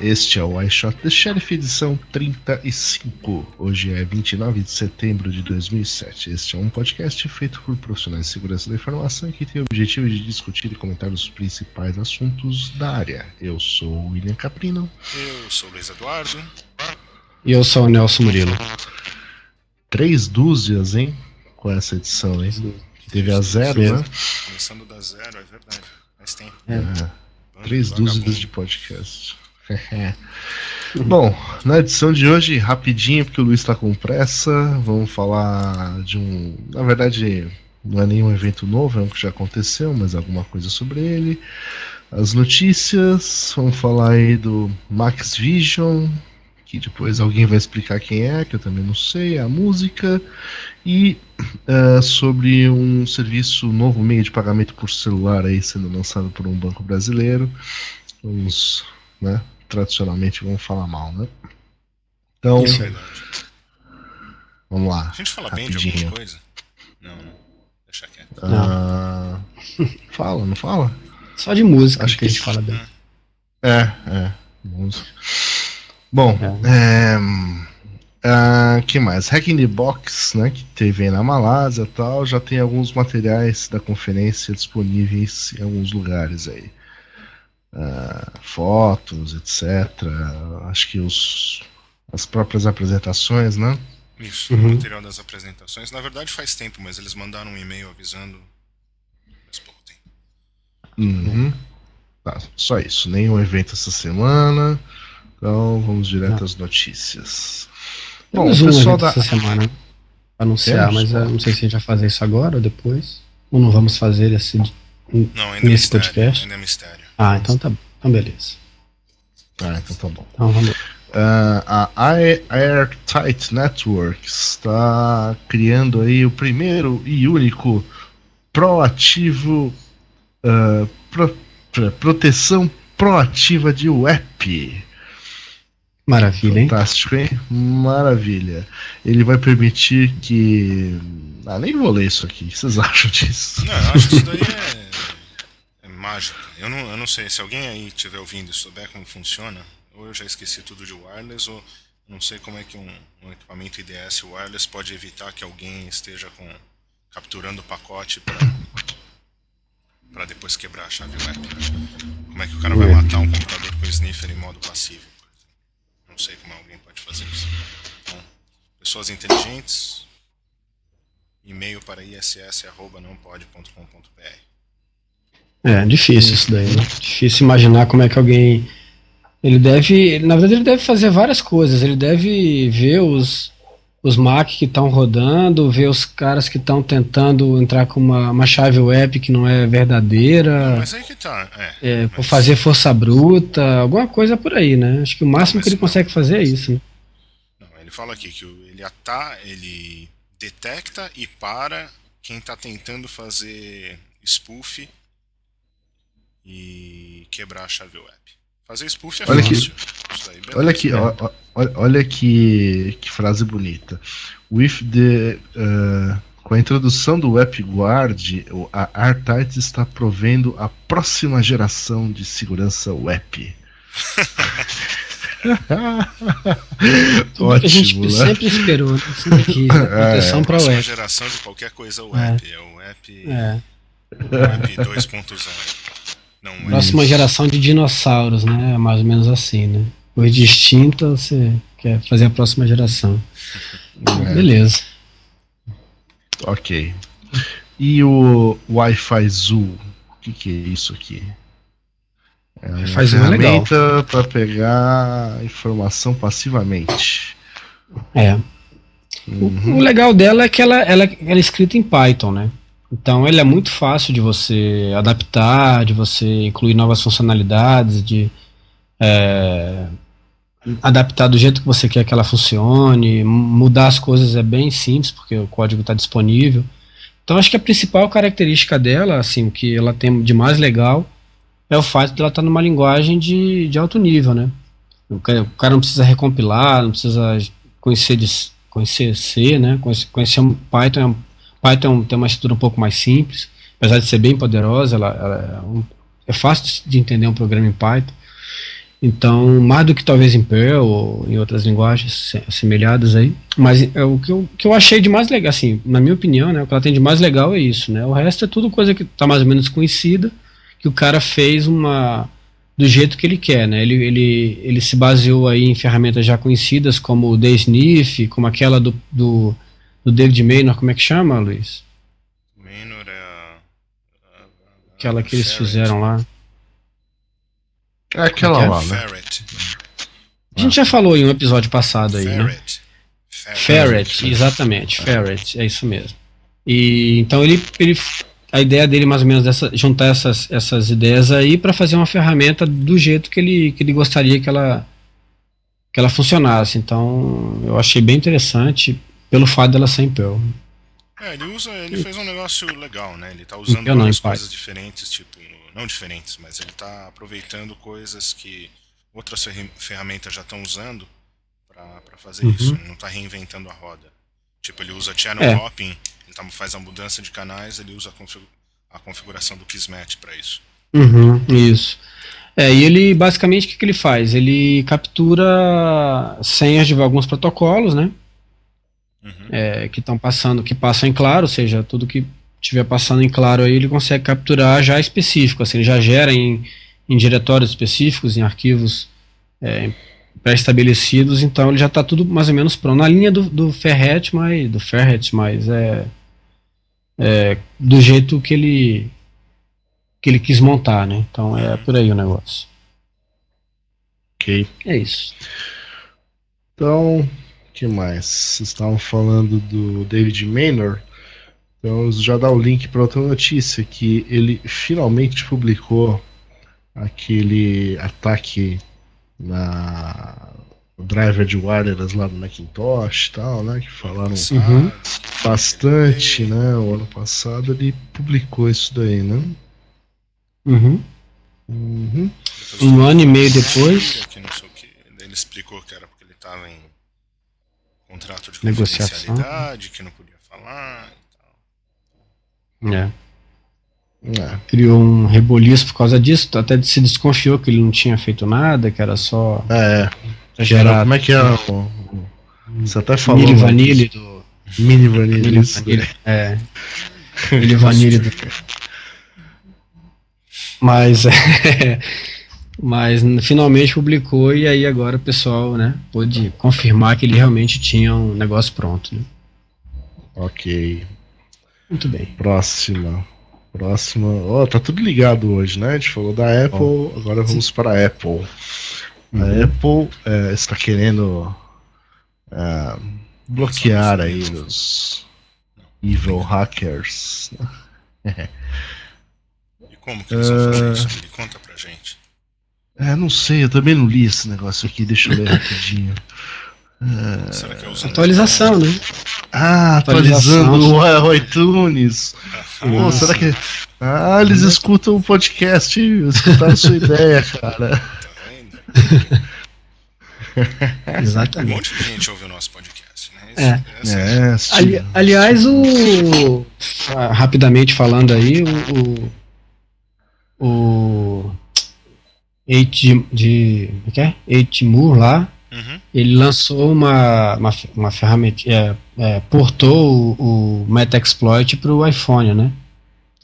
este é o iShot The Sheriff edição 35. Hoje é 29 de setembro de 2007. Este é um podcast feito por profissionais de segurança da informação que tem o objetivo de discutir e comentar os principais assuntos da área. Eu sou o William Caprino. Eu sou o Luiz Eduardo. E eu sou o Nelson Murilo. Três dúzias, hein? Com essa edição, hein? Que teve a zero, né? Começando da zero, é verdade. Faz tempo. É. Três dúzias de podcast. Bom, na edição de hoje, rapidinho, porque o Luiz está com pressa, vamos falar de um. Na verdade, não é nenhum evento novo, é um que já aconteceu, mas alguma coisa sobre ele. As notícias, vamos falar aí do Max Vision, que depois alguém vai explicar quem é, que eu também não sei, a música, e uh, sobre um serviço, novo meio de pagamento por celular aí sendo lançado por um banco brasileiro. Vamos, né, tradicionalmente vamos falar mal, né? Então, Isso é verdade. vamos lá. A gente fala bem de rapidinho. alguma coisa? Não, não. Deixa quieto. Ah, fala, não fala? Só de música Acho que a que gente fala bem. É, é. música. Bom, é. ah, que mais? Hack in the Box, né, que teve aí na Malásia e tal, já tem alguns materiais da conferência disponíveis em alguns lugares aí. Ah, fotos, etc. Acho que os, as próprias apresentações, né? Isso, Uhum. o material das apresentações. Na verdade faz tempo, mas eles mandaram um e-mail avisando faz pouco tempo. Uhum. Tá, só isso. Nenhum evento essa semana. Então vamos direto às notícias. Bom, Temos o um pessoal evento da. essa semana anunciar, Temos? mas eu não sei se a gente vai fazer isso agora ou depois. Ou não vamos fazer esse. Não, ainda é Nesse mistério. podcast? Ainda é mistério. Ah, então tá bom. Então beleza. Ah, então tá bom. Então vamos. Ah, a Air- Airtight Networks está criando aí o primeiro e único proativo ah, pro- pro- proteção proativa de web. Maravilha, hein? Fantástico, hein? Maravilha. Ele vai permitir que. Ah, nem vou ler isso aqui. O que vocês acham disso? Não, eu acho que isso daí é mágica. Eu não, eu não sei, se alguém aí estiver ouvindo e souber como funciona, ou eu já esqueci tudo de wireless, ou não sei como é que um, um equipamento IDS wireless pode evitar que alguém esteja com, capturando o pacote para depois quebrar a chave web. Como é que o cara vai matar um computador com sniffer em modo passivo? Não sei como alguém pode fazer isso. Então, pessoas inteligentes, e-mail para iss.nãopode.com.br. É, difícil isso daí, né? Difícil imaginar como é que alguém. Ele deve. Na verdade, ele deve fazer várias coisas. Ele deve ver os, os Mac que estão rodando, ver os caras que estão tentando entrar com uma, uma chave web que não é verdadeira, Mas aí que tá, é. é, mas- fazer força bruta, alguma coisa por aí, né? Acho que o máximo Mas que ele não. consegue fazer é isso, né? Não, ele fala aqui que ele ata, ele detecta e para quem está tentando fazer spoof e quebrar a chave web. Fazer spoof é Olha fácil. Isso beleza. Olha ó, ó, olha, olha que, que frase bonita. With the. uh, com a introdução do WebGuard, o- a Airtight está provendo a próxima geração de segurança web. Que a gente Ótimo, né? sempre esperou, quis, né? proteção a para próxima web. geração de qualquer coisa web. É, o web, É. web 2.0. Não é. Próxima geração de dinossauros, né? É mais ou menos assim, né? Depois de extinta, você quer fazer a próxima geração. É. Beleza. Ok. E o Wi-Fi Zoo? O que, que é isso aqui? É uma é legal. ferramenta para pegar informação passivamente. É. O, o legal dela é que ela, ela, ela é escrita em Python, né? Então ele é muito fácil de você adaptar, de você incluir novas funcionalidades, de é, adaptar do jeito que você quer que ela funcione, mudar as coisas é bem simples, porque o código está disponível. Então acho que a principal característica dela, assim, o que ela tem de mais legal, é o fato de ela estar numa linguagem de, de alto nível, né? O cara, não precisa recompilar, não precisa conhecer, de, conhecer C, né? Conhecer, conhecer um Python. Python tem uma estrutura um pouco mais simples, apesar de ser bem poderosa, ela, ela é, um, é fácil de entender um programa em Python. Então, mais do que talvez em Perl ou em outras linguagens assemelhadas aí. Mas é, o que eu, que eu achei de mais legal, assim, na minha opinião, né, o que ela tem de mais legal é isso, né? O resto é tudo coisa que está mais ou menos conhecida, que o cara fez uma do jeito que ele quer, né? Ele, ele, ele se baseou aí em ferramentas já conhecidas como o DSNIF, como aquela do, do, do David Maynor, como é que chama, Luiz? Maynor é a, a, a aquela que eles fizeram lá. É aquela lá, né? A gente já falou em um episódio passado aí, Ferret. né? Ferret, Ferret exatamente, Ferret, é isso mesmo. E então ele, ele a ideia dele mais ou menos dessa juntar essas, essas ideias aí para fazer uma ferramenta do jeito que ele, que ele gostaria que ela que ela funcionasse. Então, eu achei bem interessante pelo fato dela ser em Perl. É, ele usa, ele fez um negócio legal, né? Ele tá usando várias coisas diferentes, tipo não diferentes, mas ele está aproveitando coisas que outras ferramentas já estão usando para fazer uhum. isso. Ele não está reinventando a roda. Tipo, ele usa channel é. hopping, ele tá, faz a mudança de canais, ele usa a, config a configuração do Kismet para isso. Uhum, isso. É, e ele basicamente o que, que ele faz? Ele captura senhas de alguns protocolos, né? Uhum. É, que estão passando, que passam em claro, ou seja, tudo que estiver passando em claro aí, ele consegue capturar já específico, assim, ele já gera em, em diretórios específicos, em arquivos é, pré-estabelecidos, então ele já está tudo mais ou menos pronto. Na linha do, do Ferret, mas, do Ferret, mas é, é, do jeito que ele que ele quis montar, né? Então é por aí o negócio. Ok. É isso. Então, que mais? Vocês estavam falando do David Maynor. Então já dá o link para outra notícia que ele finalmente publicou aquele ataque na driver de wireless lá no Macintosh e tal, né? Que falaram uhum. bastante, né? O ano passado ele publicou isso daí, né? Uhum. Uhum. Um ano e meio depois. Ele explicou que era porque ele estava em contrato de Negociação. que não podia falar. É. é. Criou um reboliço por causa disso, até se desconfiou que ele não tinha feito nada, que era só. É. Gerar... Como é que é? O... Você até falou. Mini Vanille do. Mini Vanille. É. Mini Vanille do. Mas é. Mas finalmente publicou e aí agora o pessoal, né, pôde confirmar que ele realmente tinha um negócio pronto. Né? Ok. Muito bem. Próxima. Próxima. Ó, oh, tá tudo ligado hoje, né? A gente falou da Apple, oh. agora vamos Sim. para a Apple. Uhum. A Apple é, está querendo é, bloquear aí os evil hackers. e como que eles vão fazer isso? Me conta pra gente. É, não sei, eu também não li esse negócio aqui, deixa eu ler rapidinho. É... Será que é Atualização, né? Ah, atualizando o iTunes. Pô, será que. Ah, eles escutam o podcast, escutaram a sua ideia, cara. Tá Exatamente. Um monte de gente ouve o nosso podcast, né? É. é, Ali, aliás, o. Ah, rapidamente falando aí, o. O. Eight de. de o que é? Eight Moore lá Uhum. Ele lançou uma, uma, uma ferramenta, é, é, portou o, o Metaxploit para o iPhone, né?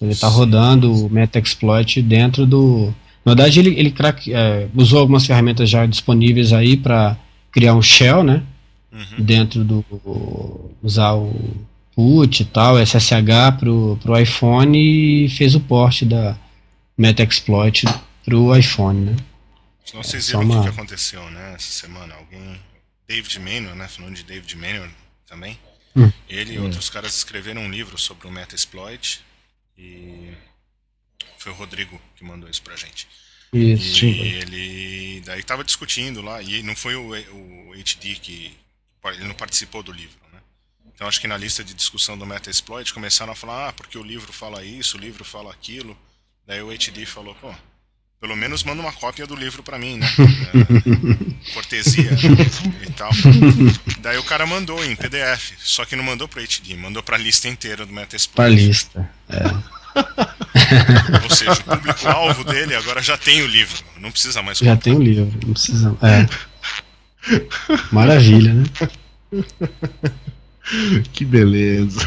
Ele está rodando o Metaxploit dentro do. Na verdade, ele, ele crack, é, usou algumas ferramentas já disponíveis aí para criar um shell, né? Uhum. Dentro do. usar o put e tal, SSH para o iPhone e fez o port da Metaxploit para o iPhone, né? Não vocês viram uma... o que aconteceu, né, essa semana. Alguém. David Maynor, né? Falando de David Maynor também. Hum. Ele e hum. outros caras escreveram um livro sobre o Metasploit. E foi o Rodrigo que mandou isso pra gente. Isso. E ele daí tava discutindo lá, e não foi o, o HD que. Ele não participou do livro, né? Então acho que na lista de discussão do Metasploit começaram a falar, ah, porque o livro fala isso, o livro fala aquilo. Daí o HD falou, pô, pelo menos manda uma cópia do livro para mim, né? É, cortesia e tal. Daí o cara mandou em PDF, só que não mandou pro HD, mandou pra lista inteira do Metasploit. Pra lista, é. Ou seja, o público-alvo dele agora já tem o livro, não precisa mais comprar. Já tem o livro, não precisa. É. Maravilha, né? Que beleza.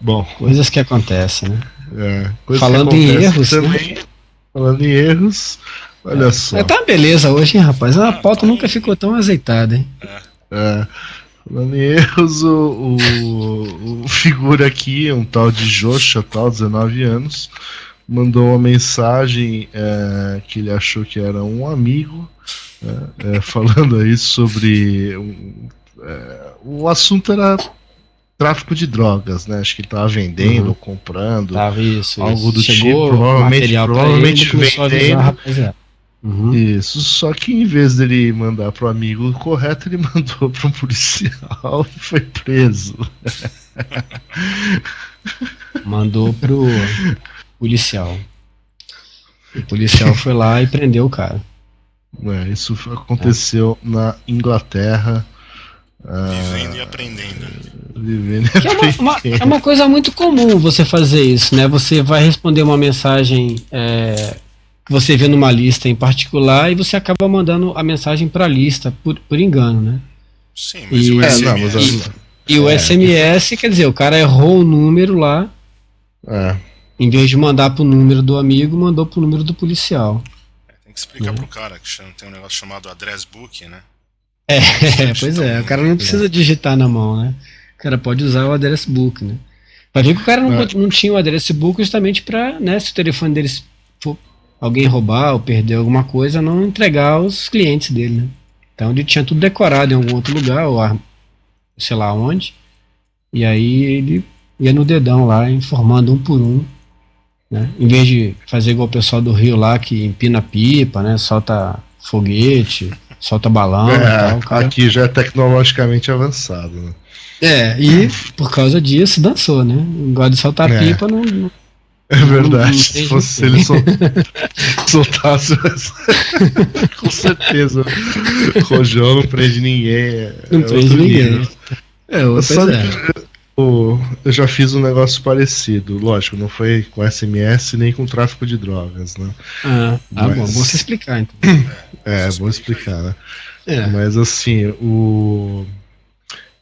Bom. Coisas que acontecem, né? É, Falando em erros. Né? Também, né? Falando em erros, olha é. só. É, tá uma beleza hoje, hein, rapaz? A pauta nunca ficou tão azeitada, hein? É. Falando em erros, o, o, o figura aqui, um tal de Joshua, tal, 19 anos, mandou uma mensagem é, que ele achou que era um amigo, é, é falando aí sobre. Um, é, o assunto era tráfico de drogas, né? Acho que ele tava vendendo, uhum. comprando, tava isso, algo isso. do Chegou tipo, provavelmente, provavelmente vendendo. Uhum. Isso, só que em vez dele mandar pro amigo correto, ele mandou para um policial e foi preso. Mandou pro policial. O policial foi lá e prendeu o cara. É, isso aconteceu é. na Inglaterra. Vivendo e aprendendo. Vivendo e aprendendo. É uma, uma, é uma, coisa muito comum você fazer isso, né? Você vai responder uma mensagem é, que você vê numa lista em particular e você acaba mandando a mensagem para a lista por, por engano, né? Sim, mas e, o SMS... É, não, mas e, e o SMS, quer dizer, o cara errou o número lá. É. Em vez de mandar pro número do amigo, mandou pro número do policial. É, tem que explicar é. pro cara que tem um negócio chamado address book, né? É, pois é, o cara não precisa digitar na mão, né? O cara pode usar o address book, né? Vai ver que o cara não, é. não tinha o address book justamente para, né, se o telefone deles for alguém roubar ou perder alguma coisa, não entregar aos clientes dele, né? Então ele tinha tudo decorado em algum outro lugar, ou sei lá onde. E aí ele ia no dedão lá, informando um por um. Né? Em vez de fazer igual o pessoal do Rio lá, que empina pipa, né? Solta foguete, solta balão é, tal, cara... Aqui já é tecnologicamente avançado, né? É, e por causa disso dançou, né? Igual de soltar é. pipa não, não é verdade. Se, fosse, se ele sol... soltasse. Com certeza. Rojão não prende ninguém. É não prende ninguém. Nível. É, outra é. Eu, eu já fiz um negócio parecido. Lógico, não foi com SMS nem com tráfico de drogas, né? Ah, ah Mas... bom. Vou você explicar então. É, vou explicar, né? É. Mas assim, o.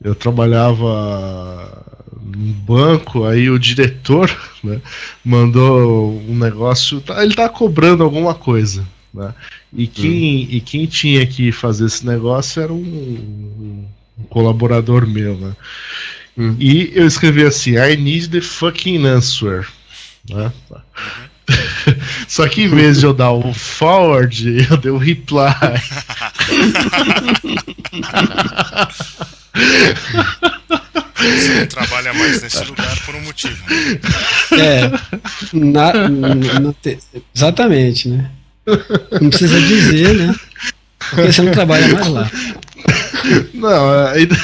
Eu trabalhava num banco, aí o diretor né, mandou um negócio, tá, ele tá cobrando alguma coisa. Né, e, quem, hum. e quem tinha que fazer esse negócio era um, um colaborador meu. Né, hum. E eu escrevi assim: I need the fucking answer. Né, Só que em vez de eu dar o forward, eu dei o reply. Você não trabalha mais nesse lugar por um motivo. Né? É. Na, na, te, exatamente, né? Não precisa dizer, né? Porque você não trabalha mais lá. Não, ainda,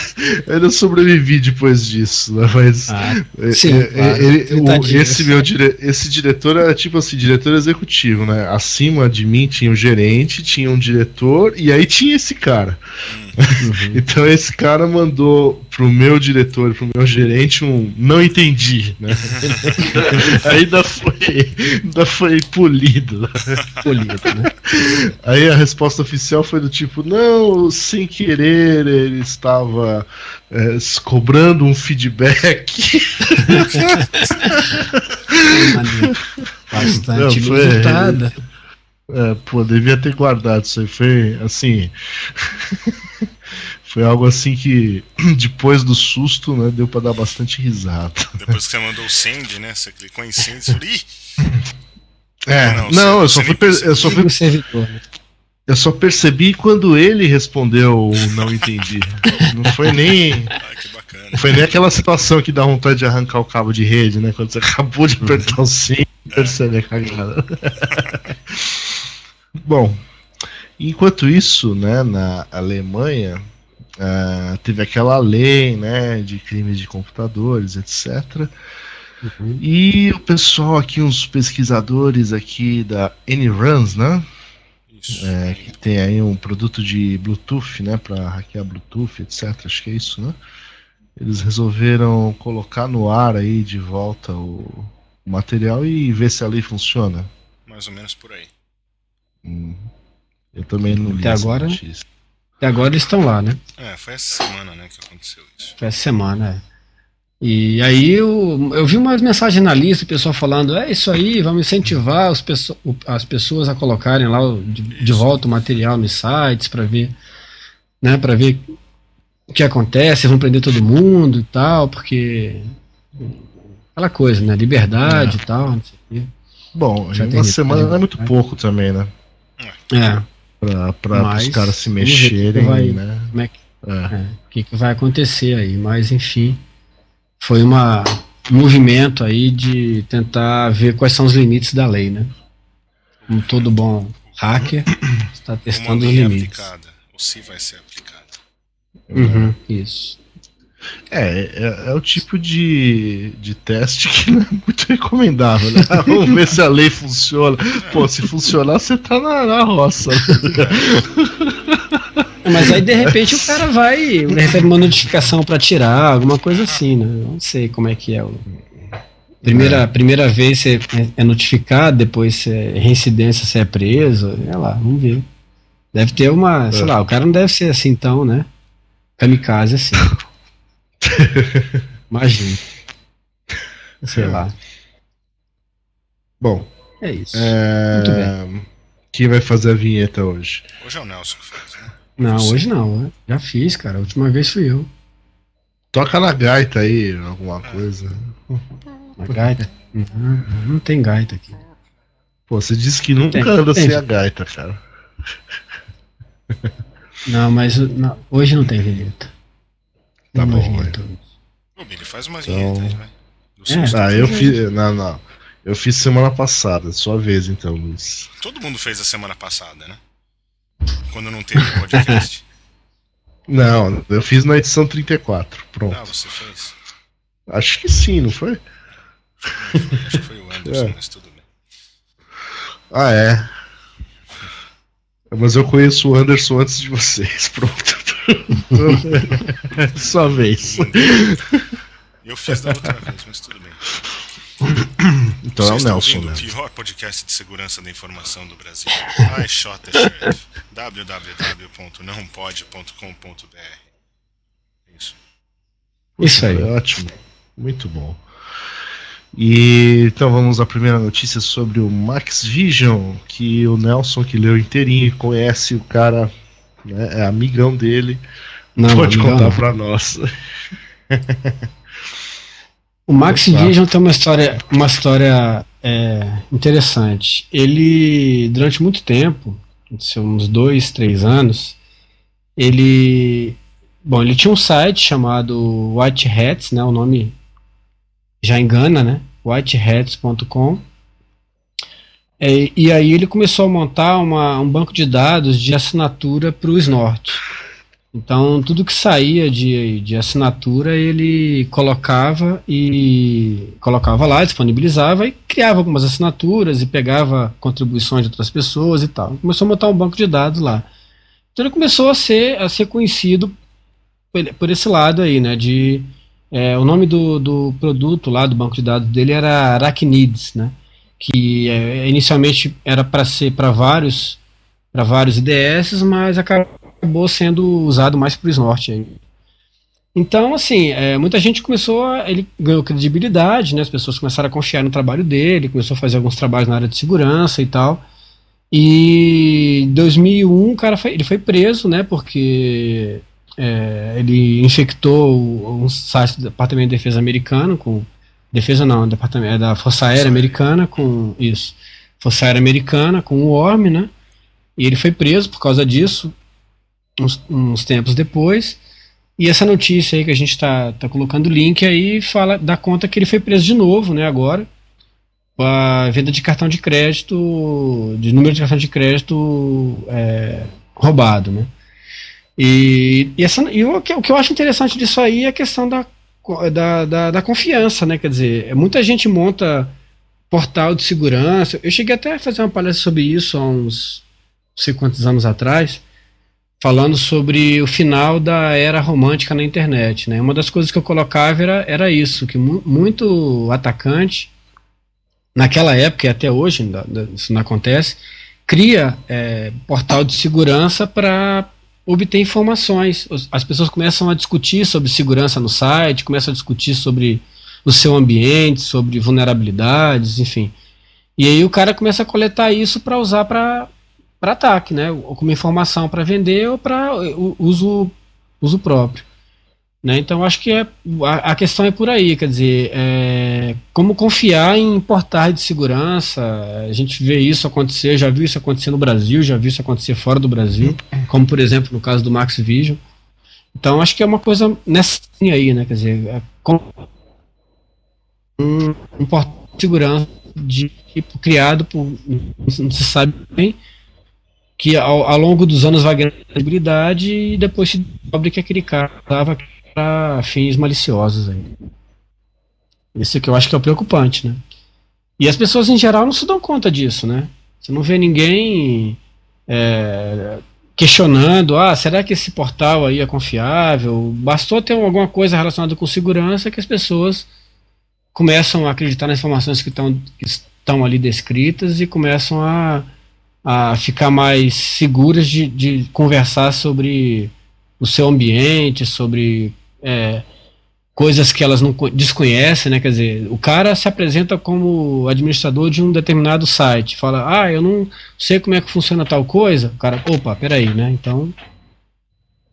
ainda sobrevivi depois disso, né? Mas ah, sim, é, claro. ele, o, esse meu dire, esse diretor era tipo assim, diretor executivo, né? Acima de mim tinha o um gerente, tinha um diretor e aí tinha esse cara. Hum. Uhum. então esse cara mandou pro meu diretor, pro meu gerente um não entendi, né? ainda foi, ainda foi polido. Né? Polido, né? Aí a resposta oficial foi do tipo, não, sem querer ele estava é, cobrando um feedback. Bastante não, foi, é, pô, devia ter guardado isso aí. Foi assim. Foi algo assim que, depois do susto, né, deu pra dar bastante risada. Depois que você mandou o send, né? Você clicou em send e falou, É, não, não eu, só fui eu só fui. Eu só percebi quando ele respondeu não entendi. não foi nem. Ah, que bacana. Não foi nem aquela situação que dá vontade de arrancar o cabo de rede, né? Quando você acabou de apertar o sim, percebe a cagada. Bom, enquanto isso, né, na Alemanha, uh, teve aquela lei né, de crimes de computadores, etc. Uhum. E o pessoal aqui, uns pesquisadores aqui da NRuns, né? É, que tem aí um produto de Bluetooth, né? Para hackear Bluetooth, etc. Acho que é isso, né? Eles resolveram colocar no ar aí de volta o, o material e ver se a lei funciona. Mais ou menos por aí. Hum. Eu também não li Até agora, notícia. Até agora eles estão lá, né? É, foi essa semana né, que aconteceu isso. Foi essa semana, é. E aí eu, eu vi umas mensagens na lista, o pessoal falando, é isso aí, vamos incentivar as, pessoas, as pessoas a colocarem lá de, de volta o material nos sites para ver, né, para ver o que acontece, vão prender todo mundo e tal, porque aquela coisa, né, liberdade é. e tal, não sei Bom, Já uma semana não é muito pouco também, né? É. Pra, pra os caras se mexerem, vai, né? Como é que, é. É, o que, que vai acontecer aí, mas enfim foi uma, um movimento aí de tentar ver quais são os limites da lei, né? Como todo bom hacker está testando os limites. Aplicada, ou se vai ser aplicada. Uhum, isso. É, é, é, o tipo de, de teste que não é muito recomendável, né? Vamos ver se a lei funciona. Pô, se funcionar, você tá na, na roça. Mas aí de repente o cara vai, recebe uma notificação para tirar, alguma coisa assim, né? Não sei como é que é. Primeira, é. primeira vez você é notificado, depois você é reincidência, você é preso, sei lá, vamos ver. Deve ter uma, sei é. lá, o cara não deve ser assim tão, né? Kamikaze assim. Imagina. Sei lá. Bom. É isso. É... Muito bem. Quem vai fazer a vinheta hoje? Hoje é o Nelson que faz. Não, hoje não. Né? Já fiz, cara. A última vez fui eu. Toca na gaita aí, alguma coisa. Na gaita? Não, não tem gaita aqui. Pô, você disse que nunca tem, anda tem. sem a gaita, cara. Não, mas não, hoje não tem vinheta. Tá bom, vinheta. Ô, Billy, faz uma então... vinheta aí, vai. É, ah, eu fiz. Não, não. Eu fiz semana passada, sua vez então, Luiz. Todo mundo fez a semana passada, né? Quando não teve podcast. não, eu fiz na edição 34. Pronto. Ah, você fez? Acho que sim, não foi? Acho que foi o Anderson, é. mas tudo bem. Ah, é. Mas eu conheço o Anderson antes de vocês, pronto. Sua vez. Eu fiz da outra vez, mas tudo bem. Então Vocês é o Nelson. Né? O pior podcast de segurança da informação do Brasil. I shot the sheriff. www.nãopode.com.br Isso. Isso aí. Ótimo. Muito bom. E então vamos à primeira notícia sobre o Max Vision, que o Nelson que leu inteirinho conhece o cara, né, é amigão dele. Não, pode contar para nós. O Max Vision tem uma história, uma história é, interessante. Ele, durante muito tempo, uns dois, três anos, ele, bom, ele tinha um site chamado White Hats, né? O nome já engana, né? Whitehats.com. É, e aí ele começou a montar uma, um banco de dados de assinatura para o Snort. Então, tudo que saía de, de assinatura, ele colocava e colocava lá, disponibilizava e criava algumas assinaturas e pegava contribuições de outras pessoas e tal. Começou a montar um banco de dados lá. Então, ele começou a ser, a ser conhecido por, esse lado aí, né? De, é, o nome do, do produto lá do banco de dados dele era Arachnids, né? Que é, inicialmente era para ser para vários para vários IDS, mas acabou sendo usado mais para o Snort. Aí. Então, assim, é, muita gente começou, a, ele ganhou credibilidade, né, as pessoas começaram a confiar no trabalho dele, começou a fazer alguns trabalhos na área de segurança e tal. E em 2001, o cara foi, ele foi preso, né, porque é, ele infectou um site do Departamento de Defesa americano com defesa não, departamento é da Força Aérea Americana com isso, Força Aérea Americana com o worm, né? E ele foi preso por causa disso uns, uns tempos depois. E essa notícia aí que a gente está tá colocando o link aí fala dá conta que ele foi preso de novo, né, agora, com a venda de cartão de crédito, de número de cartão de crédito é, roubado, né. E, e, essa, e o, que, o que eu acho interessante disso aí é a questão da da, da, da, confiança, né? Quer dizer, muita gente monta portal de segurança. Eu cheguei até a fazer uma palestra sobre isso há uns não sei quantos anos atrás, falando sobre o final da era romântica na internet. Né? Uma das coisas que eu colocava era, era isso, que mu muito atacante, naquela época e até hoje, isso não acontece, cria é, portal de segurança para obter informações. As pessoas começam a discutir sobre segurança no site, começam a discutir sobre o seu ambiente, sobre vulnerabilidades, enfim. E aí o cara começa a coletar isso para usar para ataque, né? Ou como informação para vender ou para uso, uso próprio. Né? Então acho que é, a, a, questão é por aí, quer dizer, é, como confiar em portais de segurança, a gente vê isso acontecer, já viu isso acontecer no Brasil, já viu isso acontecer fora do Brasil, como por exemplo no caso do Max Vision. Então acho que é uma coisa nessa linha aí, né? Quer dizer, é, um, um portal de segurança de, tipo, criado por não se sabe bem que ao, ao longo dos anos vai ganhando credibilidade e depois se descobre que aquele cara estava para fins maliciosos aí. Isso que eu acho que é o preocupante, né? E as pessoas em geral não se dão conta disso, né? Você não vê ninguém é, questionando, ah, será que esse portal aí é confiável? Bastou ter alguma coisa relacionada com segurança que as pessoas começam a acreditar nas informações que, tão, que estão ali descritas e começam a, a ficar mais seguras de, de conversar sobre o seu ambiente, sobre é, coisas que elas não desconhecem, né? Quer dizer, o cara se apresenta como administrador de um determinado site, fala, ah, eu não sei como é que funciona tal coisa. O cara, opa, peraí, né? Então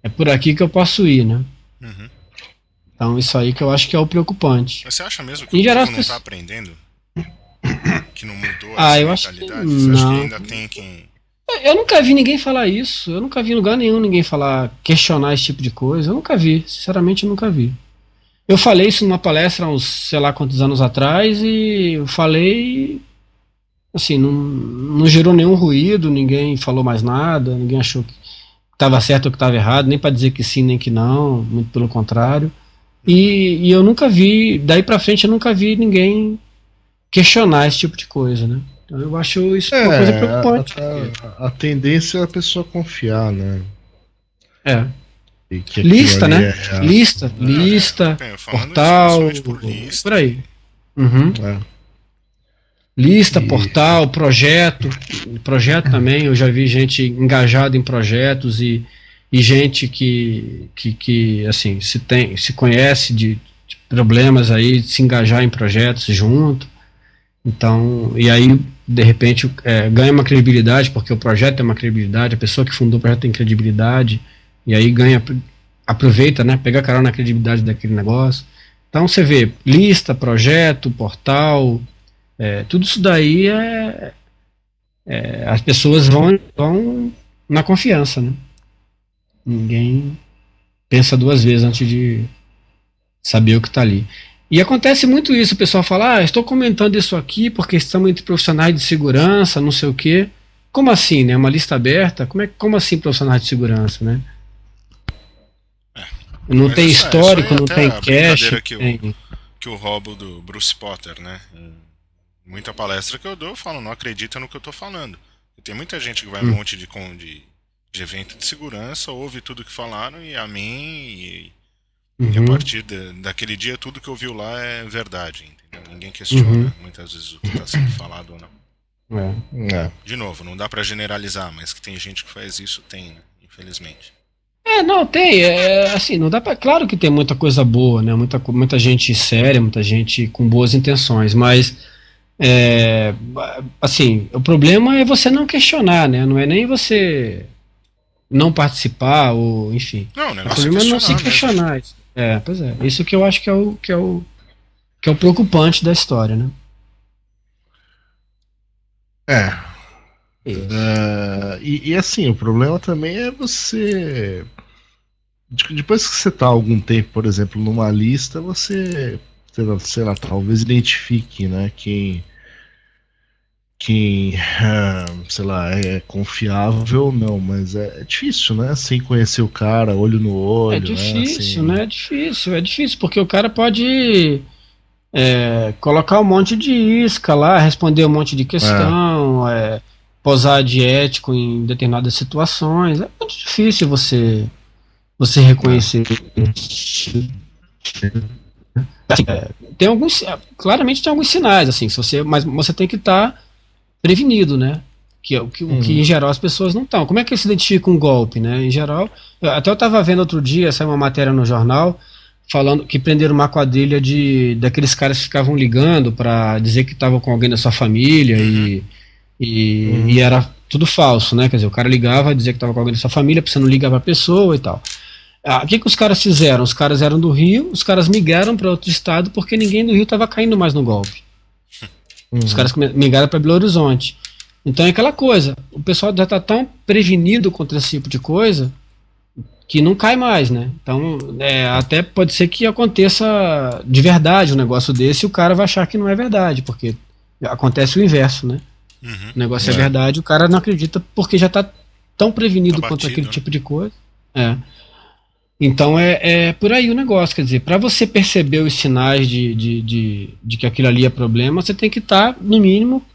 é por aqui que eu posso ir, né? Uhum. Então isso aí que eu acho que é o preocupante. Mas você acha mesmo que em o geral, não está aprendendo? Que não mudou ah, eu acho que não. Acha que ainda tem quem... Eu nunca vi ninguém falar isso. Eu nunca vi em lugar nenhum ninguém falar, questionar esse tipo de coisa. Eu nunca vi. Sinceramente, eu nunca vi. Eu falei isso numa palestra uns, sei lá quantos anos atrás e eu falei. Assim, não, não gerou nenhum ruído, ninguém falou mais nada, ninguém achou que estava certo ou que estava errado, nem para dizer que sim nem que não, muito pelo contrário. E, e eu nunca vi, daí para frente eu nunca vi ninguém questionar esse tipo de coisa, né? Então eu acho isso é, uma coisa preocupante. A, a, a, tendência é a pessoa confiar, né? É. Lista, né? É lista, é, lista, portal, por, lista. por, aí. Uhum. É. Lista, e... portal, projeto. Projeto também, eu já vi gente engajada em projetos e e gente que, que, que assim, se, tem, se conhece de, de problemas aí, de se engajar em projetos junto. Então, e aí, de repente, é, ganha uma credibilidade, porque o projeto tem uma credibilidade, a pessoa que fundou o projeto tem credibilidade, e aí ganha, aproveita, né, pega a na credibilidade daquele negócio. Então, você vê lista, projeto, portal, é, tudo isso daí é, é, as pessoas vão, vão na confiança, né? Ninguém pensa duas vezes antes de saber o que está ali. E acontece muito isso, o pessoal fala, ah, estou comentando isso aqui porque estamos entre profissionais de segurança, não sei o quê. Como assim, né? Uma lista aberta? Como, é, como assim profissionais de segurança, né? É, não tem essa, histórico, não tem cache. Que, tem... O, que o roubo do Bruce Potter, né? Muita palestra que eu dou, eu falo, não acredita no que eu estou falando. Tem muita gente que vai hum. um monte de, de de evento de segurança, ouve tudo que falaram e a mim e, uhum. e a uhum. partir de, daquele dia tudo que ouviu lá é verdade, entendeu? Ninguém questiona uhum. muitas vezes o que está sendo falado ou não. É. É. De novo, não dá para generalizar, mas que tem gente que faz isso, tem, né? infelizmente. É, não, tem, é, assim, não dá para claro que tem muita coisa boa, né, muita, muita gente séria, muita gente com boas intenções, mas, é, assim, o problema é você não questionar, né, não é nem você não participar, ou enfim. Não, o problema é não se questionar. Isso. É, pois é. Isso que eu acho que é o que é o que é o preocupante da história, né? É. Uh, e, e, assim, o problema também é você. Depois que você está algum tempo, por exemplo, numa lista, você, sei lá, sei lá talvez identifique, né, quem quem, é, sei lá, é confiável, não, mas é, é, difícil, né? Sem conhecer o cara, olho no olho. É difícil, né? Assim... né? É difícil, é difícil, porque o cara pode é, colocar um monte de isca lá, responder um monte de questão, é. é posar de ético em determinadas situações. É muito difícil você, você reconhecer. Assim, é, tem alguns, claramente tem alguns sinais, assim, se você, mas você tem que estar tá prevenido, né? Que, que, uhum. que em geral as pessoas não estão. Como é que se identifica um golpe, né? Em geral, até eu estava vendo outro dia, saiu uma matéria no jornal falando que prenderam uma quadrilha de daqueles caras que ficavam ligando para dizer que estavam com alguém da sua família e, e, uhum. e, era tudo falso, né? Quer dizer, o cara ligava, dizia que estava com alguém da sua família, você não ligar para a pessoa e tal. Ah, o que, que os caras fizeram? Os caras eram do Rio, os caras migraram para outro estado porque ninguém do Rio estava caindo mais no golpe. Uhum. Os caras migraram para Belo Horizonte. Então é aquela coisa, o pessoal já está tão prevenido contra esse tipo de coisa que não cai mais, né? Então, é, até pode ser que aconteça de verdade um negócio desse e o cara vai achar que não é verdade, porque acontece o inverso, né? Uhum. O negócio é. é. verdade, o cara não acredita porque já está tão prevenido tá contra aquele né? tipo de coisa. É. Então é, é por aí o negócio, quer dizer, para você perceber os sinais de, de, de, de, que aquilo ali é problema, você tem que estar, tá, no mínimo,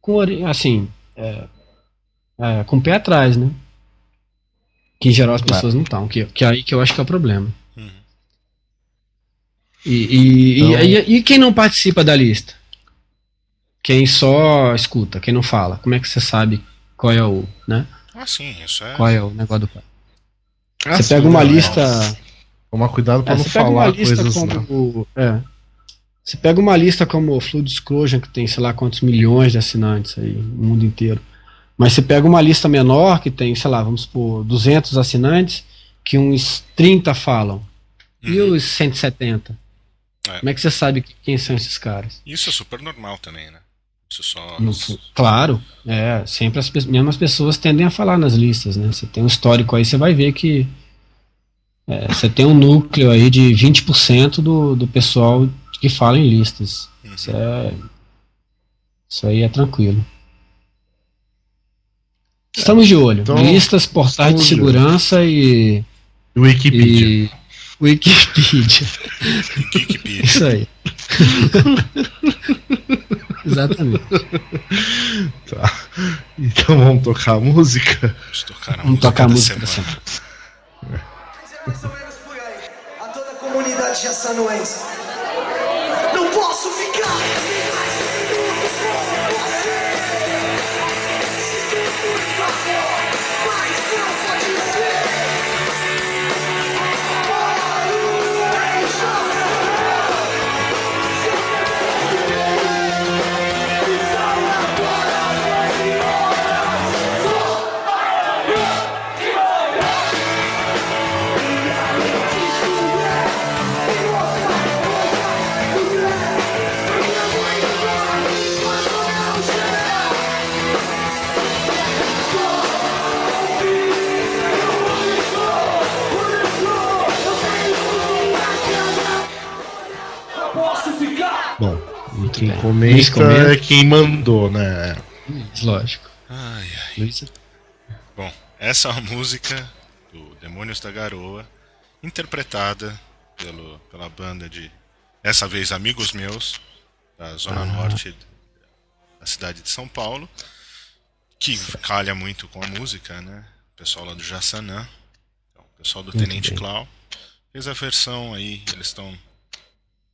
com assim, é, é, com o pé atrás, né? Que em geral as pessoas não estão, que, que é aí que eu acho que é o problema. Uhum. E, e, então... e, e, quem não participa da lista? Quem só escuta, quem não fala, como é que você sabe qual é o, né? Ah, sim, isso é. Qual é o negócio do ah, você pega uma lista. Tomar cuidado para é, não falar coisas. Como, é, você pega uma lista como o Fluid Disclosure, que tem sei lá quantos milhões de assinantes aí no mundo inteiro. Mas você pega uma lista menor, que tem, sei lá, vamos supor, 200 assinantes, que uns 30 falam. Uhum. E os 170? É. Como é que você sabe quem são esses caras? Isso é super normal também, né? Isso só. No, claro, é. Sempre as mesmas pessoas tendem a falar nas listas, né? Você tem um histórico aí, você vai ver que. É, você tem um núcleo aí de 20% do, do pessoal que fala em listas. Uhum. Isso, é, isso aí é tranquilo. Estamos de olho. Então, Listas, portais de segurança e. Wikipedia. E, Wikipedia. Wikipedia. Isso aí. Exatamente. Tá. Então vamos tocar a música? Vamos tocar a vamos música. Tocar a música semana. A toda a comunidade jaçanoense. Não posso ficar! Quem comenta é quem mandou, né? Lógico. Ai, ai. Bom, essa é uma música do Demônios da Garoa, interpretada pelo, pela banda de, dessa vez, Amigos Meus, da Zona ah. Norte da cidade de São Paulo, que calha muito com a música, né? O pessoal lá do Jassanã, então, o pessoal do Tenente Clau, fez a versão aí, eles estão.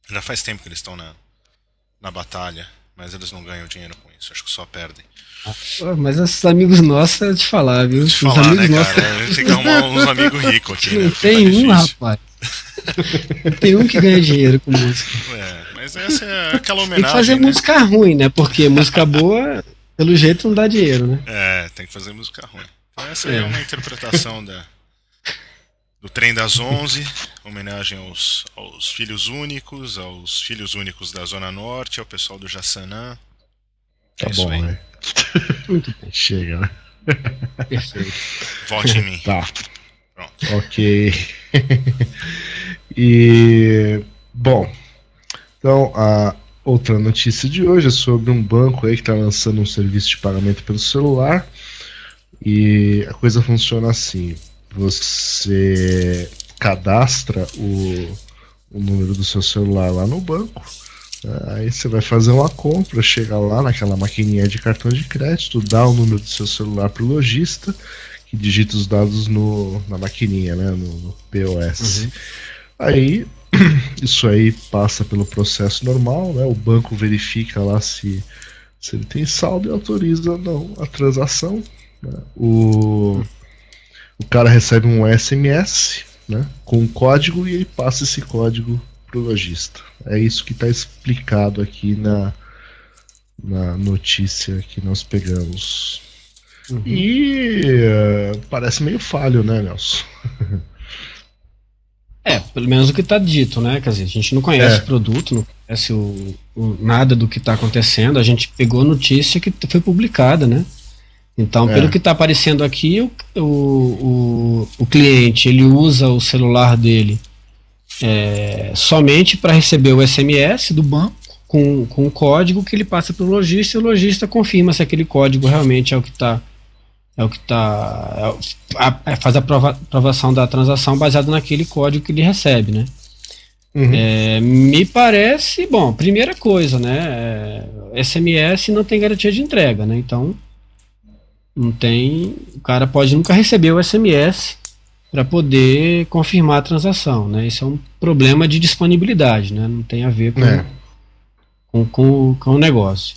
Já faz tempo que eles estão na, na batalha, mas eles não ganham dinheiro com isso, acho que só perdem. Ah, mas esses amigos nossos, é te falar, viu? Te falar, amigos né, nossos... cara? A gente tem que arrumar uns amigos ricos aqui, né? Tem tá um, rapaz. tem um que ganha dinheiro com música. É, mas essa é aquela homenagem. Tem que fazer né? música ruim, né? Porque música boa, pelo jeito, não dá dinheiro, né? É, tem que fazer música ruim. Então essa é, é uma interpretação da, do Trem das Onze, homenagem aos, aos filhos únicos, aos filhos únicos da Zona Norte, ao pessoal do Jassanã. Tá é bom, né? Muito bem. Chega, né? Perfeito. Vote em mim. Tá. Pronto. Ok. e. Bom. Então, a, outra notícia de hoje é sobre um banco aí que está lançando um serviço de pagamento pelo celular. E a coisa funciona assim: você cadastra o, o número do seu celular lá no banco. Né? Aí você vai fazer uma compra, chega lá naquela maquininha de cartão de crédito, dá o número do seu celular para o lojista, que digita os dados no, na maquininha, né, no, no POS. Uhum. Aí isso aí passa pelo processo normal, né? O banco verifica lá se, se ele tem saldo e autoriza ou não a transação. Né? O, o cara recebe um SMS né, com um código e ele passa esse código para o lojista. É isso que está explicado aqui na, na notícia que nós pegamos. Uhum. E uh, parece meio falho, né, Nelson? É, pelo menos o que está dito, né? Quer dizer, a gente não conhece é. o produto, não conhece o, o nada do que está acontecendo. A gente pegou a notícia que foi publicada, né? Então, é. pelo que está aparecendo aqui, o, o, o, cliente ele usa o celular dele é, somente para receber o SMS do banco com, com o código que ele passa para o lojista e o lojista confirma se aquele código realmente é o que está é o que está. É, é, faz a prova, aprovação da transação baseada naquele código que ele recebe, né? Uhum. É, me parece, bom, primeira coisa, né? SMS é, não tem garantia de entrega, né? Então, não tem. O cara pode nunca receber o SMS para poder confirmar a transação, né? Isso é um problema de disponibilidade, né? Não tem a ver com, é. com, com, com o negócio.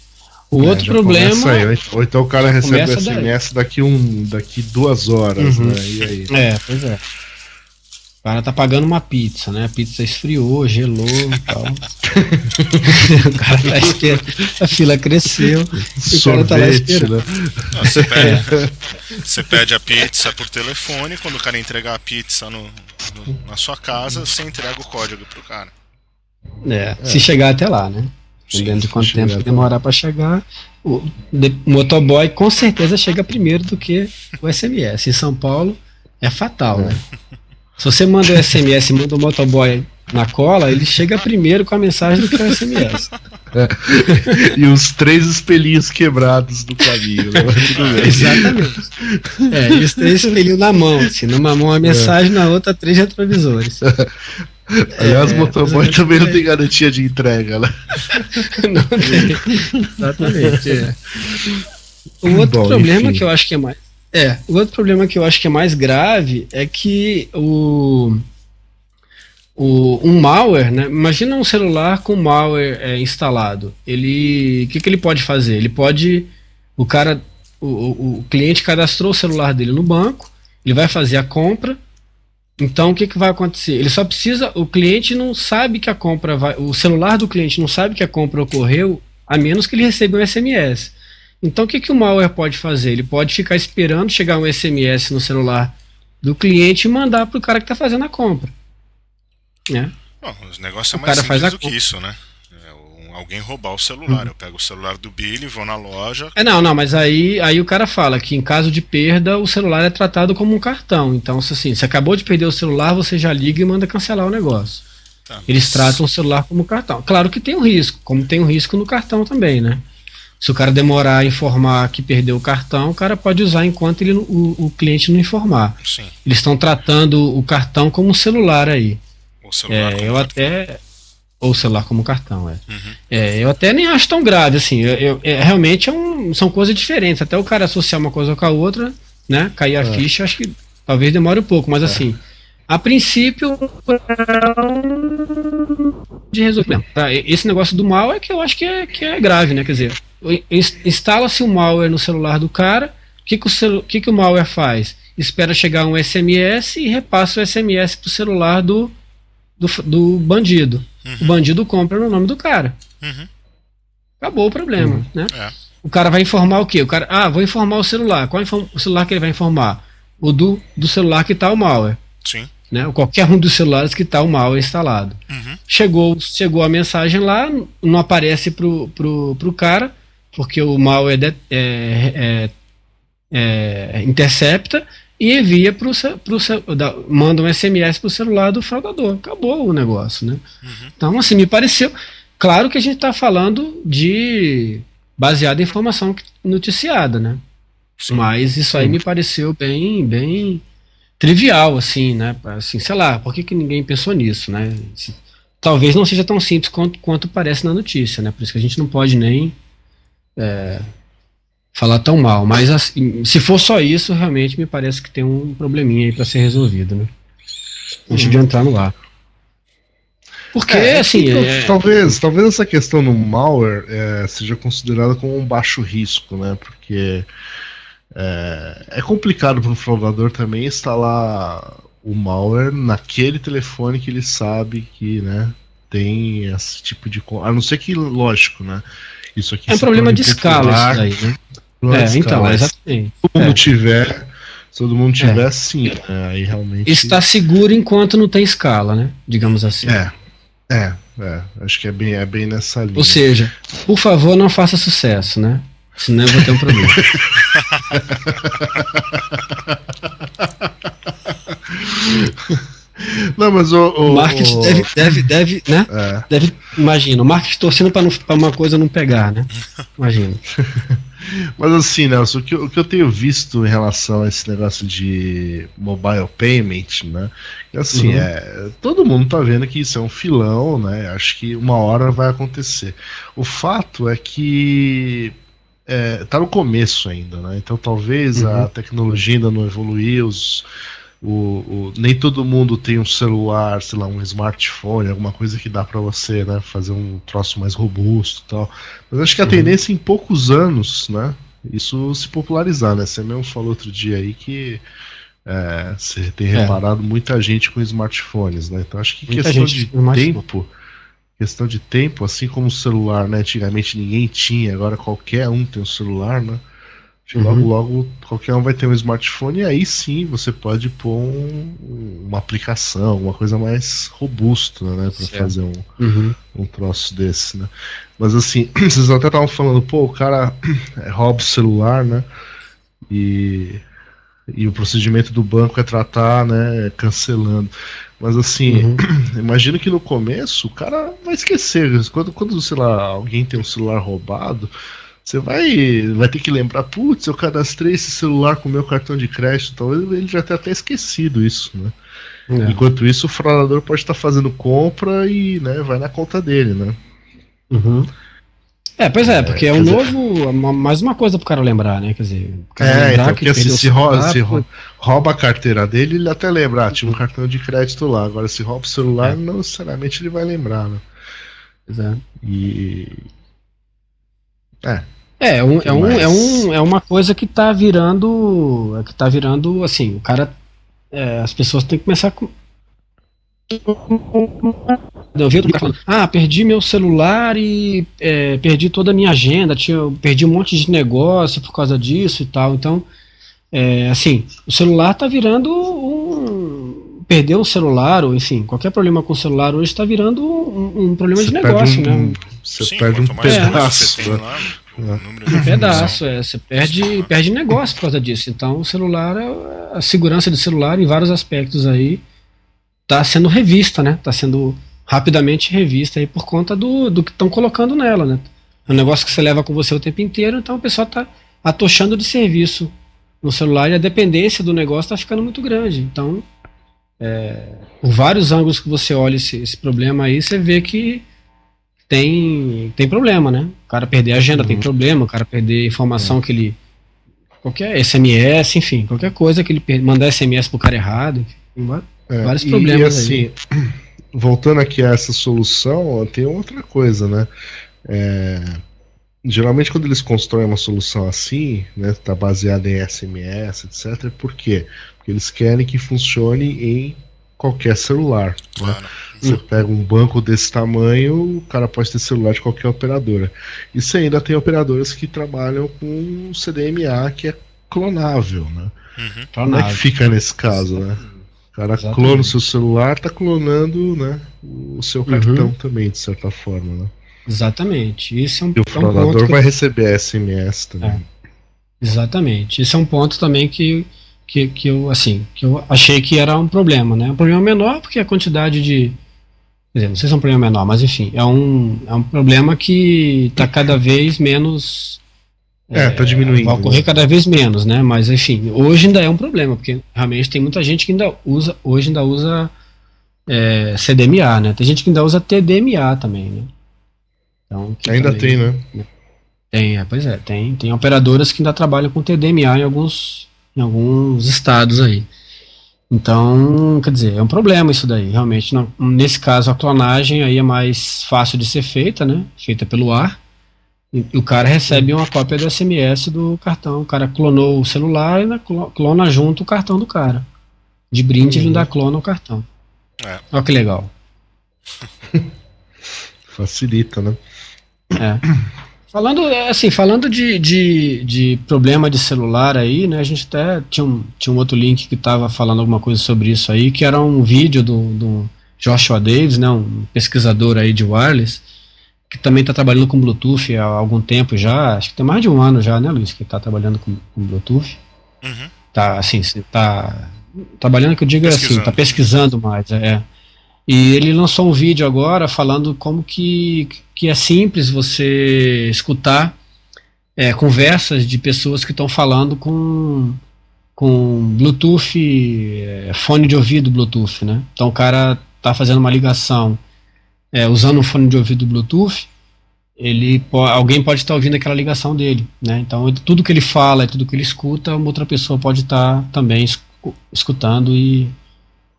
O é, outro problema. Aí, ou então o cara recebe o SMS daí. daqui, um, daqui duas horas, uhum. né? E aí? É, pois é. O cara tá pagando uma pizza, né? A pizza esfriou, gelou e tal. o cara tá esperando. A fila cresceu. Sorvete, o cara tá lá esperando. Né? Não, você, pede, é. você pede a pizza por telefone, quando o cara entregar a pizza no, no, na sua casa, você entrega o código pro cara. É, é. se chegar até lá, né? Dependendo de quanto tempo demorar para chegar, o, de, motoboy com certeza chega primeiro do que o SMS. Em São Paulo é fatal, né? Se você manda o SMS e manda o motoboy na cola, ele chega primeiro com a mensagem do que o SMS. É. E os três espelhinhos quebrados do caminho. Né? Exatamente. É, e os três espelhinhos na mão. Assim, numa mão a mensagem, é. na outra três retrovisores. Aliás, é, o motoboy também não tem garantia de entrega, né? não tem. Exatamente. É. O outro Bom, problema enfim. que eu acho que é mais. É, o outro problema que eu acho que é mais grave é que o, o um malware, né? Imagina um celular com malware é, instalado. Ele, o que, que ele pode fazer? Ele pode, o cara, o, o, o cliente cadastrou o celular dele no banco, ele vai fazer a compra então o que, que vai acontecer? Ele só precisa, o cliente não sabe que a compra vai, o celular do cliente não sabe que a compra ocorreu, a menos que ele receba um SMS. Então o que, que o malware pode fazer? Ele pode ficar esperando chegar um SMS no celular do cliente e mandar para o cara que está fazendo a compra. Né? Bom, o negócio é o mais simples do que isso, né? alguém roubar o celular. Uhum. Eu pego o celular do Billy, vou na loja. É, não, não, mas aí, aí o cara fala que em caso de perda, o celular é tratado como um cartão. Então, se assim, você acabou de perder o celular, você já liga e manda cancelar o negócio. Tá, Eles mas... tratam o celular como cartão. Claro que tem um risco, como tem um risco no cartão também, né? Se o cara demorar a informar que perdeu o cartão, o cara pode usar enquanto ele, o, o cliente não informar. Sim. Eles estão tratando o cartão como celular aí. O celular é, eu cartão. até ou celular como cartão, é. Uhum. é. Eu até nem acho tão grave, assim. Eu, eu é, realmente é um, são coisas diferentes. Até o cara associar uma coisa com a outra, né? Cair a é. ficha, acho que talvez demore um pouco, mas é. assim. A princípio, de resolver. Tá, esse negócio do mal é que eu acho que é, que é grave, né? Quer dizer, instala-se um malware no celular do cara, o que, que, o, que, que o malware faz? Espera chegar um SMS e repassa o SMS pro celular do, do, do bandido. Uhum. O bandido compra no nome do cara. Uhum. Acabou o problema, uhum. né? É. O cara vai informar o quê? O cara, ah, vou informar o celular. Qual o celular que ele vai informar? O do, do celular que está o malware. Sim. Né? Qualquer um dos celulares que está o malware instalado. Uhum. Chegou, chegou a mensagem lá, não aparece pro, pro, pro cara, porque o malware é, é, é, é intercepta e envia para o manda um SMS para o celular do fraudador. Acabou o negócio, né? Uhum. Então, assim, me pareceu. claro que a gente está falando de baseado em informação noticiada, né? Sim. Mas isso aí me pareceu bem, bem trivial, assim, né? Assim, sei lá, por que, que ninguém pensou nisso, né? Talvez não seja tão simples quanto, quanto parece na notícia, né? Por isso que a gente não pode nem é, falar tão mal. Mas assim, se for só isso, realmente me parece que tem um probleminha aí para ser resolvido, né? Antes hum. de entrar no ar. Porque, é, assim. É... Talvez, talvez essa questão do malware é, seja considerada como um baixo risco, né? Porque é, é complicado para o fraudador também instalar o malware naquele telefone que ele sabe que né, tem esse tipo de. A não ser que, lógico, né? Isso aqui é um problema de escala isso daí, né? É, então, exatamente. Se todo mundo é. tiver, se todo mundo tiver, é. sim. Né? Aí realmente. Está seguro enquanto não tem escala, né? Digamos assim. É. É, é. Acho que é bem, é bem nessa linha. Ou seja, por favor, não faça sucesso, né? Senão eu vou ter um problema. Não, mas o. O, marketing o... Deve, deve, deve, né? É. Deve, imagina, o marketing torcendo para uma coisa não pegar, né? Imagina. mas assim, Nelson, o que, o que eu tenho visto em relação a esse negócio de mobile payment, né? Assim, uhum. é, todo mundo tá vendo que isso é um filão, né? Acho que uma hora vai acontecer. O fato é que é, tá no começo ainda, né? Então talvez uhum. a tecnologia ainda não evoluiu, os, o, o, nem todo mundo tem um celular, sei lá, um smartphone, alguma coisa que dá para você, né, fazer um troço mais robusto, tal. Mas acho que a uhum. tendência é em poucos anos, né, isso se popularizar, né? Você mesmo falou outro dia aí que é, você tem é. reparado muita gente com smartphones, né? Então acho que muita questão de tempo, questão de tempo, assim como o celular, né? Antigamente ninguém tinha, agora qualquer um tem um celular, né? Uhum. Logo, logo, qualquer um vai ter um smartphone e aí sim você pode pôr um, uma aplicação, uma coisa mais robusta, né? Pra certo. fazer um, uhum. um troço desse, né? Mas assim, vocês até estavam falando, pô, o cara rouba o celular, né? E, e o procedimento do banco é tratar, né? Cancelando. Mas assim, uhum. imagino que no começo o cara vai esquecer. Quando, quando, sei lá, alguém tem um celular roubado você vai, vai ter que lembrar, putz, eu cadastrei esse celular com meu cartão de crédito, talvez ele já tenha até esquecido isso, né? É. Enquanto isso, o fraudador pode estar fazendo compra e né, vai na conta dele, né? Uhum. É, pois é, porque é, é um dizer... novo. Mais uma coisa pro cara lembrar, né? Quer dizer, é, então, porque assim, se, rouba, se rouba a carteira dele, ele até lembra, ah, tinha um cartão de crédito lá. Agora, se rouba o celular, é. não necessariamente ele vai lembrar, né? Pois é. E. É, é, é, um, é, um, é, um, é uma coisa que tá virando. Que tá virando, assim, o cara. É, as pessoas têm que começar Eu vi cara falando, ah, perdi meu celular e é, perdi toda a minha agenda, tinha, perdi um monte de negócio por causa disso e tal. Então, é, assim, o celular tá virando um. Perder o celular, ou enfim, qualquer problema com o celular hoje está virando um, um problema Você de negócio, um, né? Você Sim, perde um pedaço. Você tem lá, um pedaço, é, você perde, perde negócio por causa disso. Então o celular, a segurança do celular em vários aspectos aí está sendo revista, né? Está sendo rapidamente revista aí por conta do, do que estão colocando nela, né? É um negócio que você leva com você o tempo inteiro, então o pessoal está atochando de serviço no celular e a dependência do negócio está ficando muito grande. Então, é, por vários ângulos que você olha esse, esse problema aí, você vê que tem, tem problema, né? O cara perder a agenda uhum. tem problema, o cara perder informação é. que ele. Qualquer SMS, enfim, qualquer coisa que ele mandar SMS pro cara errado, enfim, é, vários problemas. E assim, aí. voltando aqui a essa solução, tem outra coisa, né? É, geralmente quando eles constroem uma solução assim, né, tá baseada em SMS, etc, por quê? Porque eles querem que funcione em qualquer celular. Né? Você hum. pega um banco desse tamanho, o cara pode ter celular de qualquer operadora. E você ainda tem operadoras que trabalham com CDMA que é clonável, né? Uhum. Como é que fica nesse caso, né? O cara Exatamente. clona o seu celular, tá clonando né, o seu cartão uhum. também, de certa forma, né? Exatamente. Isso é um, e o é fraudador um vai receber SMS também. É. Exatamente. Isso é um ponto também que que, que eu assim que eu achei que era um problema, né? Um problema menor porque a quantidade de, Quer dizer, não sei se é um problema menor, mas enfim, é um, é um problema que está cada vez menos. É, está diminuindo. Vai ocorrer cada vez menos, né? Mas enfim, hoje ainda é um problema, porque realmente tem muita gente que ainda usa, hoje ainda usa é, CDMA, né? Tem gente que ainda usa TDMA também, né? Então, ainda também, tem, né? Tem, é, pois é, tem, tem operadoras que ainda trabalham com TDMA em alguns, em alguns estados aí. Então, quer dizer, é um problema isso daí, realmente. Não, nesse caso, a clonagem aí é mais fácil de ser feita, né? Feita pelo ar. O cara recebe uma cópia do SMS do cartão. O cara clonou o celular e clona junto o cartão do cara. De brinde, uhum. ele ainda clona o cartão. É. Olha que legal. Facilita, né? É. Falando, assim, falando de, de, de, problema de celular aí, né? A gente até tinha um, tinha um outro link que estava falando alguma coisa sobre isso aí, que era um vídeo do, do Joshua Davis, né? Um pesquisador aí de wireless, que também está trabalhando com Bluetooth há algum tempo já, acho que tem mais de um ano já, né, Luiz, que está trabalhando com, com Bluetooth. Uhum. Tá, assim, tá trabalhando que eu digo assim, tá pesquisando mais, é. E ele lançou um vídeo agora falando como que, que é simples você escutar é, conversas de pessoas que estão falando com, com Bluetooth, é, fone de ouvido Bluetooth, né? Então o cara tá fazendo uma ligação é, usando um fone de ouvido Bluetooth, ele alguém pode estar ouvindo aquela ligação dele, né? Então tudo que ele fala, tudo que ele escuta, uma outra pessoa pode estar também escutando e,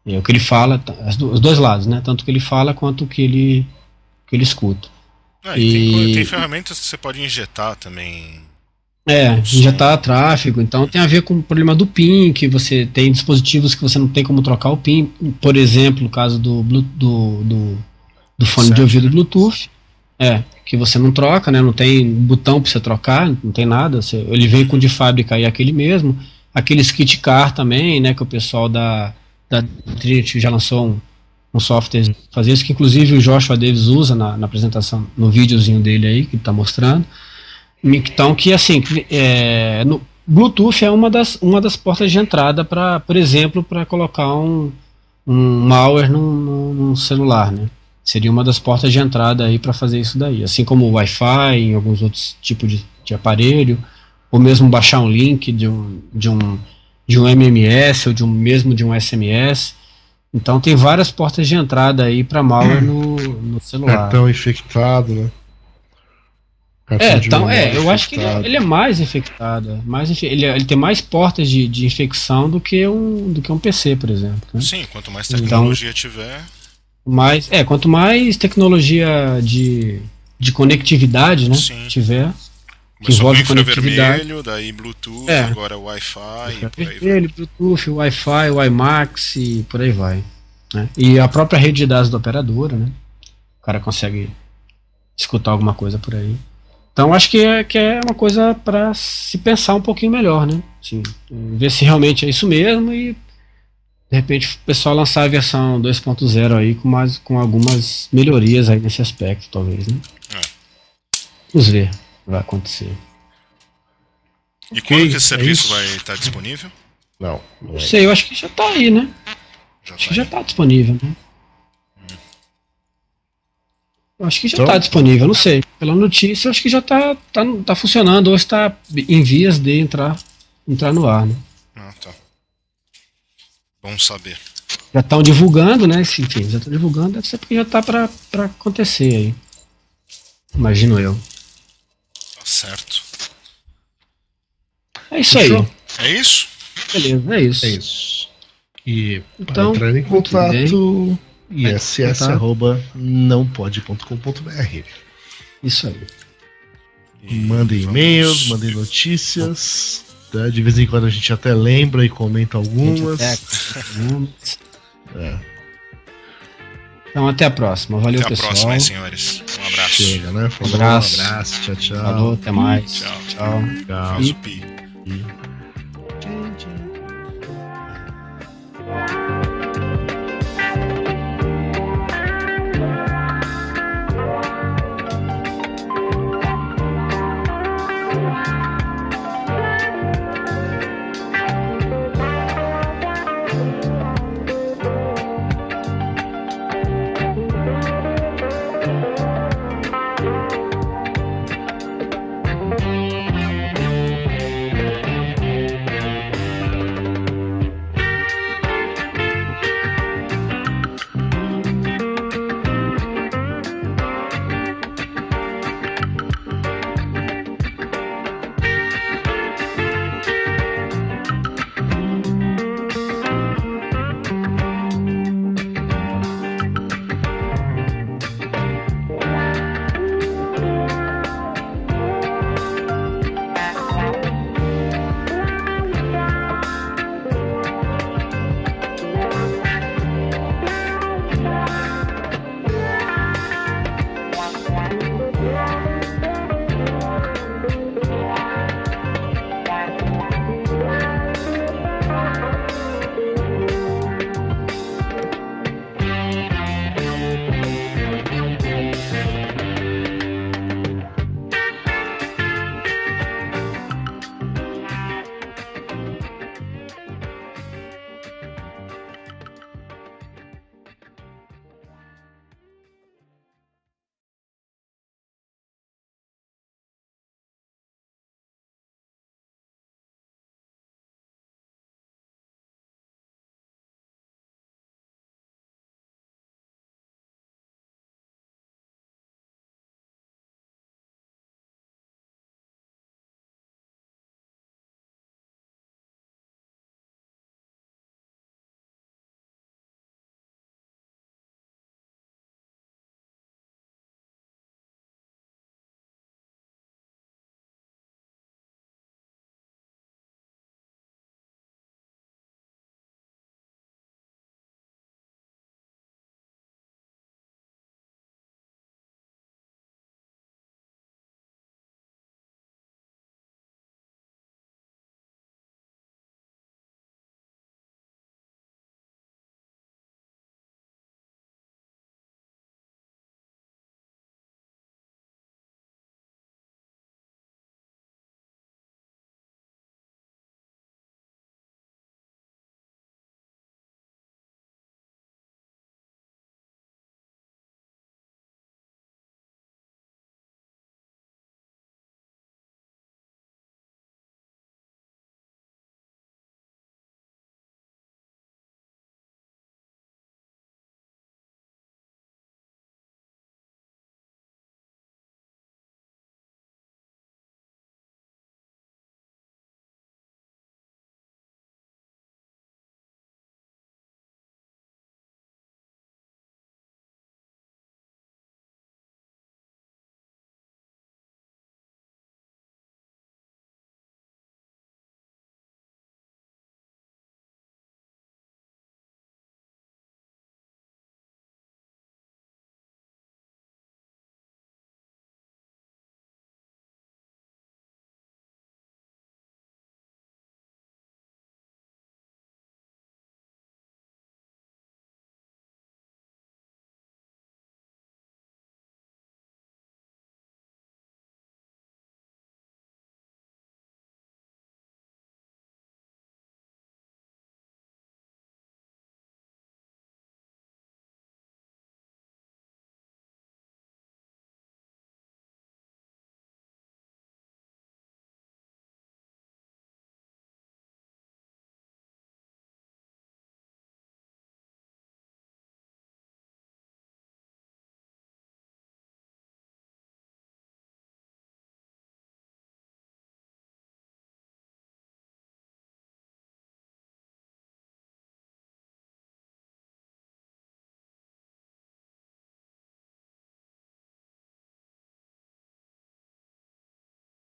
e o que ele fala, os dois lados, né? Tanto o que ele fala quanto o que ele, que ele escuta. Ah, e, tem, tem, ferramentas que você pode injetar também. É, injetar tráfego, então tem a ver com o problema do PIN, que você tem dispositivos que você não tem como trocar o PIN, por exemplo, o caso do, do, do, do fone certo, de ouvido? Bluetooth, é, que você não troca, né, não tem botão para você trocar, não tem nada, você, ele vem com de fábrica e aquele mesmo, aqueles kit car também, né, que o pessoal da, da Trinity já lançou um, um software fazer isso, que inclusive o Joshua Davis usa na, na apresentação, no videozinho dele aí, que está mostrando. Então, que assim, é, no, Bluetooth é uma das, uma das portas de entrada para, por exemplo, para colocar um, um malware num, num, celular, né? Seria uma das portas de entrada aí para fazer isso daí. Assim como o Wi-Fi, em alguns outros tipos de, de aparelho ou mesmo baixar um link de um, de um, de um MMS ou de um, mesmo de um SMS. Então tem várias portas de entrada aí para malware no, no celular. Cartão infectado, né? Cartão é, então, é, eu acho que ele, é, ele, é mais infectado. Mais, ele, ele tem mais portas de, de infecção do que, um, do que um PC, por exemplo. Né? Sim, quanto mais tecnologia então, tiver. Mais, é, quanto mais tecnologia de, de conectividade né, tiver, que envolve conectividade. daí Bluetooth, é. agora Wi-Fi. Vermelho, Bluetooth, Wi-Fi, WiMAX e por aí vai. Né? E a própria rede de dados da operadora, né? O cara consegue escutar alguma coisa por aí. Então acho que é, que é uma coisa para se pensar um pouquinho melhor, né? Assim, ver se realmente é isso mesmo e de repente o pessoal lançar a versão 2.0 aí com, mais, com algumas melhorias aí nesse aspecto, talvez, né? É. Vamos ver vai acontecer. E quando que esse é serviço é vai estar disponível? Não. Não é. sei, eu acho que já está aí, né? Já acho tá que já está disponível, né? Hum. Acho que já está então, disponível, não sei. Pela notícia, acho que já está tá, tá funcionando ou está em vias de entrar, entrar no ar, né? Ah, tá. Bom saber. Já estão divulgando, né? Enfim, já estão divulgando, deve ser porque já está para acontecer aí. Imagino eu. Certo. É isso aí. É isso? Beleza, é isso. É isso. E então, para entrar em contato, iss.nãopode.com.br. Isso aí. mandem e-mails, mandem notícias. Tá? De vez em quando a gente até lembra e comenta algumas. é. Então até a próxima. Valeu, até pessoal. Até a próxima, senhores. Um abraço. Chega, né? Falou, um abraço. Um abraço. Tchau, tchau. Falou, até mais. Tchau. Tchau. tchau. tchau. E...